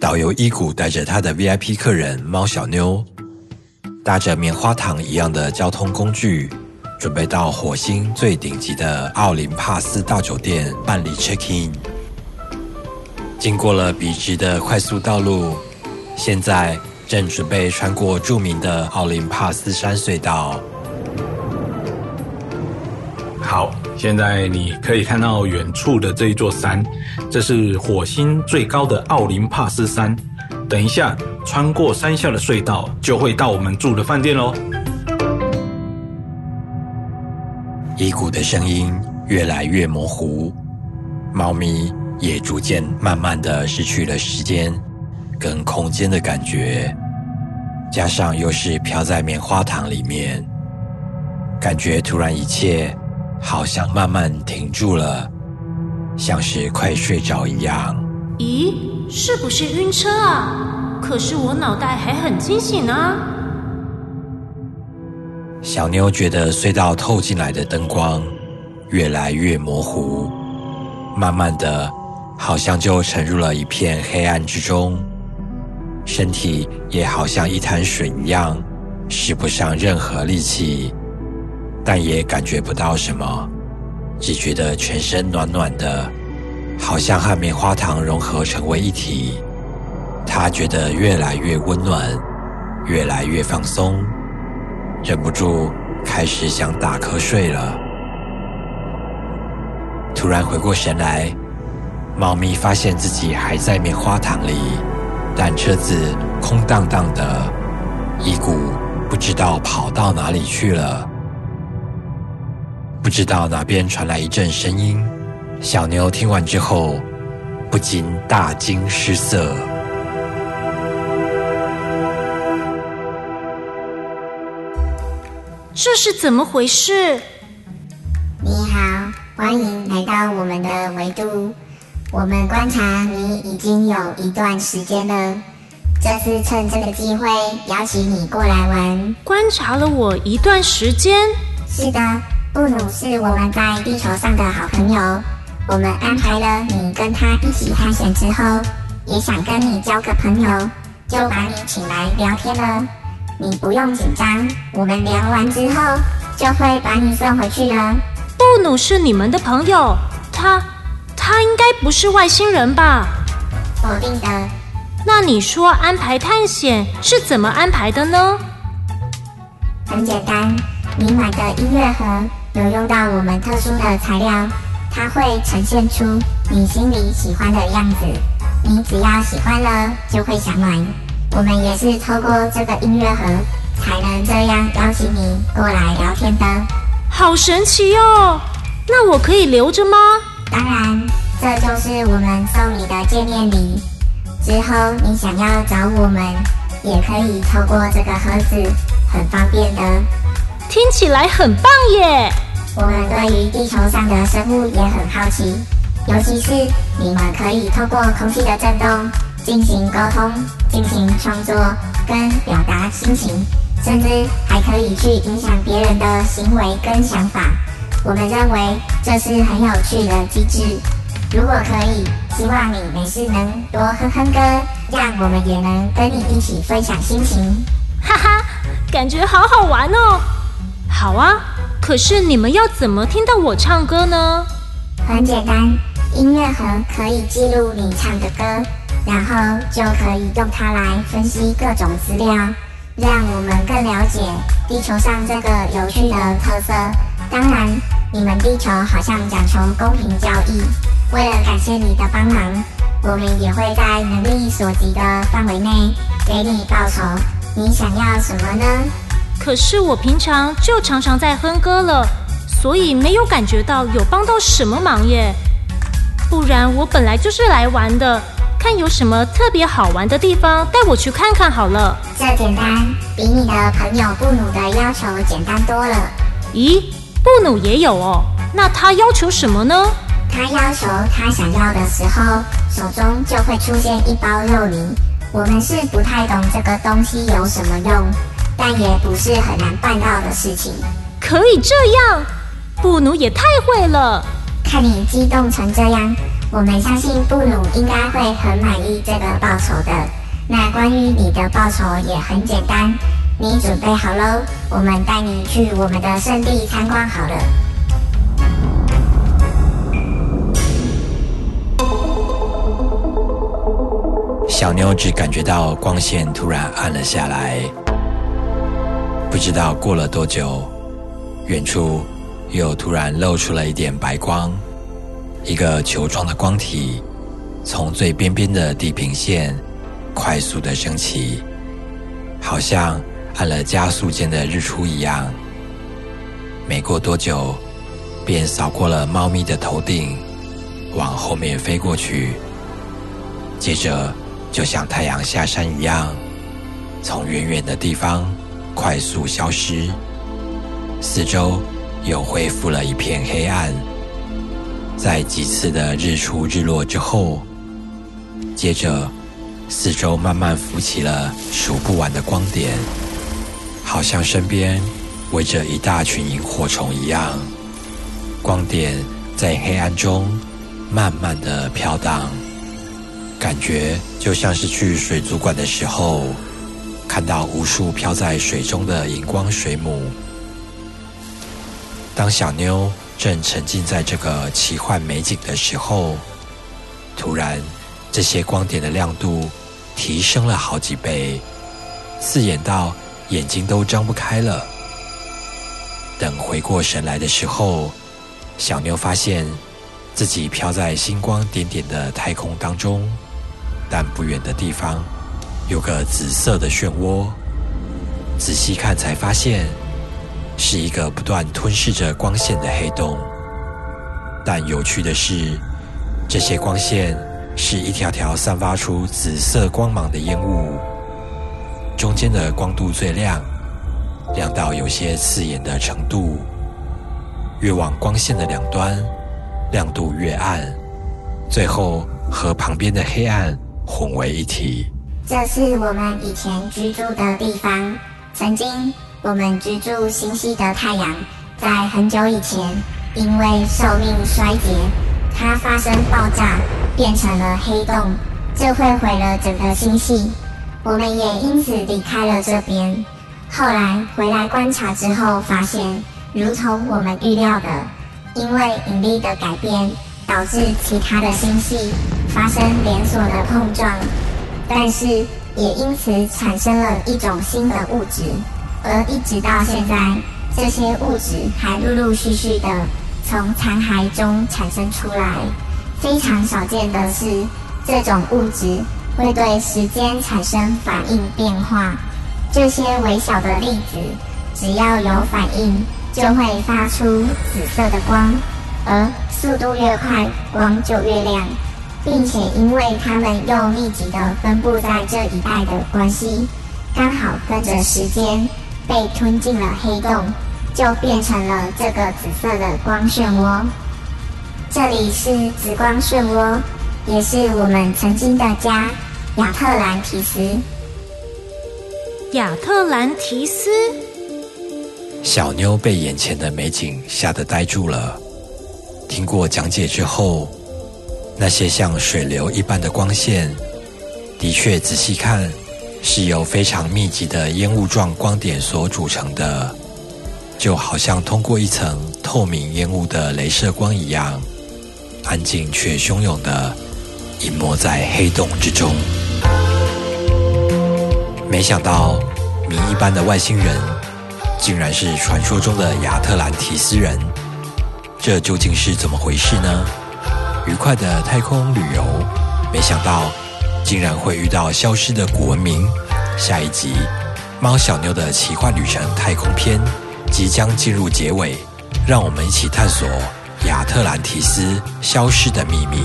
导游伊古带着他的 VIP 客人猫小妞，搭着棉花糖一样的交通工具，准备到火星最顶级的奥林帕斯大酒店办理 check in。经过了笔直的快速道路，现在正准备穿过著名的奥林帕斯山隧道。好，现在你可以看到远处的这一座山，这是火星最高的奥林帕斯山。等一下，穿过山下的隧道，就会到我们住的饭店喽。伊古的声音越来越模糊，猫咪也逐渐慢慢的失去了时间跟空间的感觉，加上又是飘在棉花糖里面，感觉突然一切好像慢慢停住了，像是快睡着一样。咦，是不是晕车啊？可是我脑袋还很清醒啊！小妞觉得隧道透进来的灯光越来越模糊，慢慢的，好像就沉入了一片黑暗之中，身体也好像一潭水一样，使不上任何力气，但也感觉不到什么，只觉得全身暖暖的，好像和棉花糖融合成为一体。他觉得越来越温暖，越来越放松。忍不住开始想打瞌睡了。突然回过神来，猫咪发现自己还在棉花糖里，但车子空荡荡的，一股不知道跑到哪里去了。不知道哪边传来一阵声音，小牛听完之后不禁大惊失色。这是怎么回事？你好，欢迎来到我们的维度。我们观察你已经有一段时间了，这次趁这个机会邀请你过来玩。观察了我一段时间？是的，布鲁是我们在地球上的好朋友。我们安排了你跟他一起探险之后，也想跟你交个朋友，就把你请来聊天了。你不用紧张，我们聊完之后就会把你送回去了。布鲁是你们的朋友，他他应该不是外星人吧？否定的。那你说安排探险是怎么安排的呢？很简单，你买的音乐盒有用到我们特殊的材料，它会呈现出你心里喜欢的样子。你只要喜欢了，就会想买。我们也是透过这个音乐盒，才能这样邀请你过来聊天的。好神奇哦！那我可以留着吗？当然，这就是我们送你的见面礼。之后你想要找我们，也可以透过这个盒子，很方便的。听起来很棒耶！我们对于地球上的生物也很好奇，尤其是你们可以透过空气的震动。进行沟通、进行创作跟表达心情，甚至还可以去影响别人的行为跟想法。我们认为这是很有趣的机制。如果可以，希望你没事能多哼哼歌，让我们也能跟你一起分享心情。哈哈，感觉好好玩哦！好啊，可是你们要怎么听到我唱歌呢？很简单，音乐盒可以记录你唱的歌。然后就可以用它来分析各种资料，让我们更了解地球上这个有趣的特色。当然，你们地球好像讲求公平交易，为了感谢你的帮忙，我们也会在能力所及的范围内给你报酬。你想要什么呢？可是我平常就常常在哼歌了，所以没有感觉到有帮到什么忙耶。不然我本来就是来玩的。看有什么特别好玩的地方，带我去看看好了。这简单，比你的朋友布努的要求简单多了。咦，布努也有哦？那他要求什么呢？他要求他想要的时候，手中就会出现一包肉泥。我们是不太懂这个东西有什么用，但也不是很难办到的事情。可以这样？布努也太会了！看你激动成这样。我们相信布鲁应该会很满意这个报酬的。那关于你的报酬也很简单，你准备好喽？我们带你去我们的圣地参观好了。小妞只感觉到光线突然暗了下来，不知道过了多久，远处又突然露出了一点白光。一个球状的光体从最边边的地平线快速的升起，好像按了加速键的日出一样。没过多久，便扫过了猫咪的头顶，往后面飞过去。接着，就像太阳下山一样，从远远的地方快速消失，四周又恢复了一片黑暗。在几次的日出日落之后，接着四周慢慢浮起了数不完的光点，好像身边围着一大群萤火虫一样。光点在黑暗中慢慢的飘荡，感觉就像是去水族馆的时候看到无数飘在水中的荧光水母。当小妞。正沉浸在这个奇幻美景的时候，突然，这些光点的亮度提升了好几倍，刺眼到眼睛都张不开了。等回过神来的时候，小妞发现自己飘在星光点点的太空当中，但不远的地方有个紫色的漩涡，仔细看才发现。是一个不断吞噬着光线的黑洞，但有趣的是，这些光线是一条条散发出紫色光芒的烟雾，中间的光度最亮，亮到有些刺眼的程度。越往光线的两端，亮度越暗，最后和旁边的黑暗混为一体。这是我们以前居住的地方，曾经。我们居住星系的太阳，在很久以前，因为寿命衰竭，它发生爆炸，变成了黑洞，这会毁了整个星系。我们也因此离开了这边。后来回来观察之后，发现，如同我们预料的，因为引力的改变，导致其他的星系发生连锁的碰撞，但是也因此产生了一种新的物质。而一直到现在，这些物质还陆陆续续的从残骸中产生出来。非常少见的是，这种物质会对时间产生反应变化。这些微小的粒子只要有反应，就会发出紫色的光，而速度越快，光就越亮，并且因为它们又密集的分布在这一带的关系，刚好跟着时间。被吞进了黑洞，就变成了这个紫色的光漩涡。这里是紫光漩涡，也是我们曾经的家——亚特兰提斯。亚特兰提斯，小妞被眼前的美景吓得呆住了。听过讲解之后，那些像水流一般的光线，的确仔细看。是由非常密集的烟雾状光点所组成的，就好像通过一层透明烟雾的镭射光一样，安静却汹涌的隐没在黑洞之中。没想到，谜一般的外星人，竟然是传说中的亚特兰提斯人，这究竟是怎么回事呢？愉快的太空旅游，没想到。竟然会遇到消失的古文明。下一集《猫小妞的奇幻旅程太空篇》即将进入结尾，让我们一起探索亚特兰提斯消失的秘密。